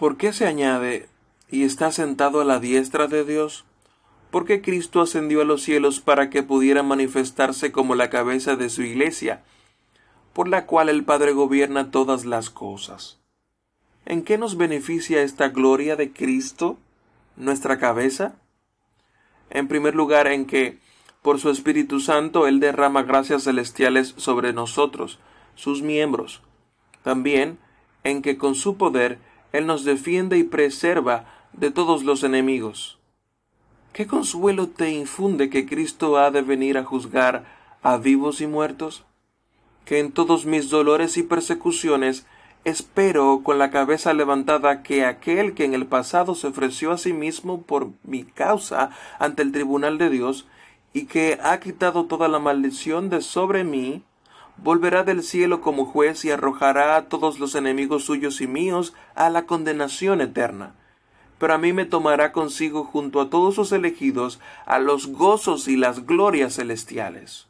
¿Por qué se añade y está sentado a la diestra de Dios? Porque Cristo ascendió a los cielos para que pudiera manifestarse como la cabeza de su iglesia, por la cual el Padre gobierna todas las cosas. ¿En qué nos beneficia esta gloria de Cristo, nuestra cabeza? En primer lugar, en que, por su Espíritu Santo, Él derrama gracias celestiales sobre nosotros, sus miembros. También, en que con su poder Él nos defiende y preserva de todos los enemigos. ¿Qué consuelo te infunde que Cristo ha de venir a juzgar a vivos y muertos? Que en todos mis dolores y persecuciones espero con la cabeza levantada que aquel que en el pasado se ofreció a sí mismo por mi causa ante el tribunal de Dios y que ha quitado toda la maldición de sobre mí, volverá del cielo como juez y arrojará a todos los enemigos suyos y míos a la condenación eterna. Pero a mí me tomará consigo junto a todos sus elegidos a los gozos y las glorias celestiales.